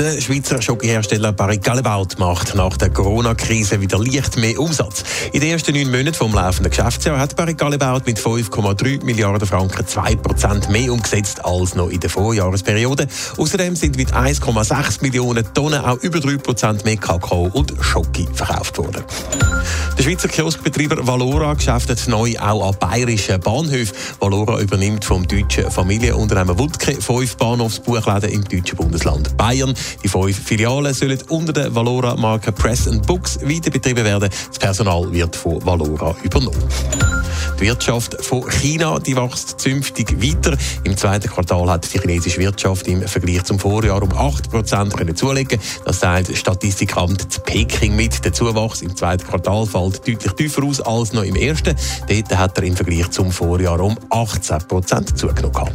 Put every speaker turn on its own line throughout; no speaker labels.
Der Schweizer Schokohersteller Barry Callebaut macht nach der Corona-Krise wieder leicht mehr Umsatz. In den ersten neun Monaten vom laufenden Geschäftsjahr hat Barry Callebaut mit 5,3 Milliarden Franken 2% mehr umgesetzt als noch in der Vorjahresperiode. Außerdem sind mit 1,6 Millionen Tonnen auch über 3% mehr Kakao und Schoki verkauft worden. Der Schweizer Kioskbetreiber Valora geschäftet neu auch an bayerischen Bahnhöfen. Valora übernimmt vom deutschen Familienunternehmen Wutke fünf Bahnhofsbuchläden im deutschen Bundesland Bayern. Die fünf Filialen sollen unter der Valora-Marke Press Books weiter betrieben werden. Das Personal wird von Valora übernommen. Die Wirtschaft von China die wächst zünftig weiter. Im zweiten Quartal hat die chinesische Wirtschaft im Vergleich zum Vorjahr um 8% können zulegen. Das sagt das Statistikamt zu Peking mit. Der Zuwachs im zweiten Quartal fällt deutlich tiefer aus als noch im ersten. Dort hat er im Vergleich zum Vorjahr um 18% zugenommen.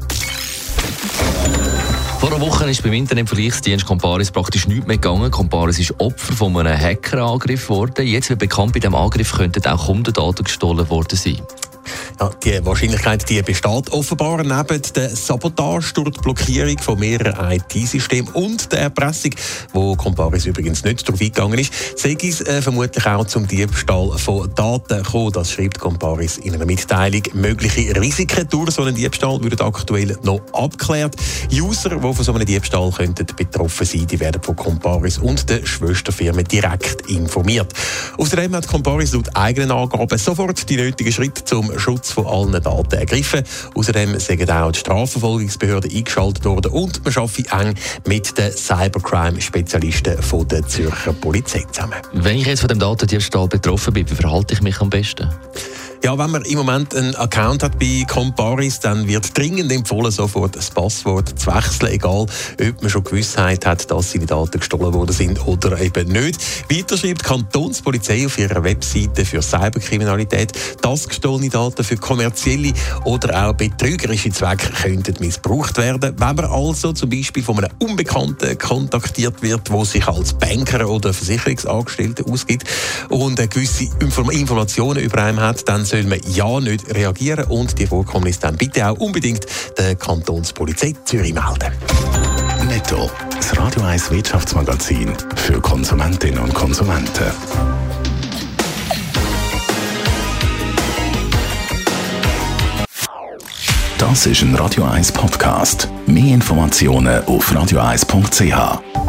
Vor einer Woche ist beim Internetvergleichsdienst Comparis praktisch nichts mehr gegangen. Comparis ist Opfer von einem Hackerangriff geworden. Jetzt wird bekannt, bei diesem Angriff könnten auch Kundendaten gestohlen worden sein.
Ja, die Wahrscheinlichkeit die besteht offenbar neben der Sabotage durch die Blockierung von mehreren IT-Systemen und der Erpressung, wo Comparis übrigens nicht darauf eingegangen ist, sei es äh, vermutlich auch zum Diebstahl von Daten gekommen. Das schreibt Comparis in einer Mitteilung. Mögliche Risiken durch so einen Diebstahl würden aktuell noch abgeklärt. User, die von so einem Diebstahl könnten betroffen sein, die werden von Comparis und der Schwesterfirma direkt informiert. Außerdem hat Comparis laut eigenen Angaben sofort die nötigen Schritte zum Schutz von allen Daten ergriffen. Außerdem sind auch die Strafverfolgungsbehörden eingeschaltet worden und man arbeitet eng mit den Cybercrime-Spezialisten der Zürcher Polizei zusammen.
Wenn ich jetzt von dem Datendiebstahl betroffen bin, wie verhalte ich mich am besten?
Ja, wenn man im Moment einen Account hat bei Comparis, dann wird dringend empfohlen, sofort das Passwort zu wechseln, egal ob man schon Gewissheit hat, dass seine Daten gestohlen worden sind oder eben nicht. Weiter schreibt die Kantonspolizei auf ihrer Webseite für Cyberkriminalität, dass gestohlene Daten für kommerzielle oder auch betrügerische Zwecke könnten missbraucht werden. Wenn man also zum Beispiel von einem Unbekannten kontaktiert wird, wo sich als Banker oder Versicherungsangestellter ausgibt und gewisse Informationen über einen hat, dann soll man ja nicht reagieren und die Vorkommnisse dann bitte auch unbedingt der Kantonspolizei Zürich melden.
Netto. Das Radio 1 Wirtschaftsmagazin für Konsumentinnen und Konsumenten. Das ist ein Radio 1 Podcast. Mehr Informationen auf radio1.ch.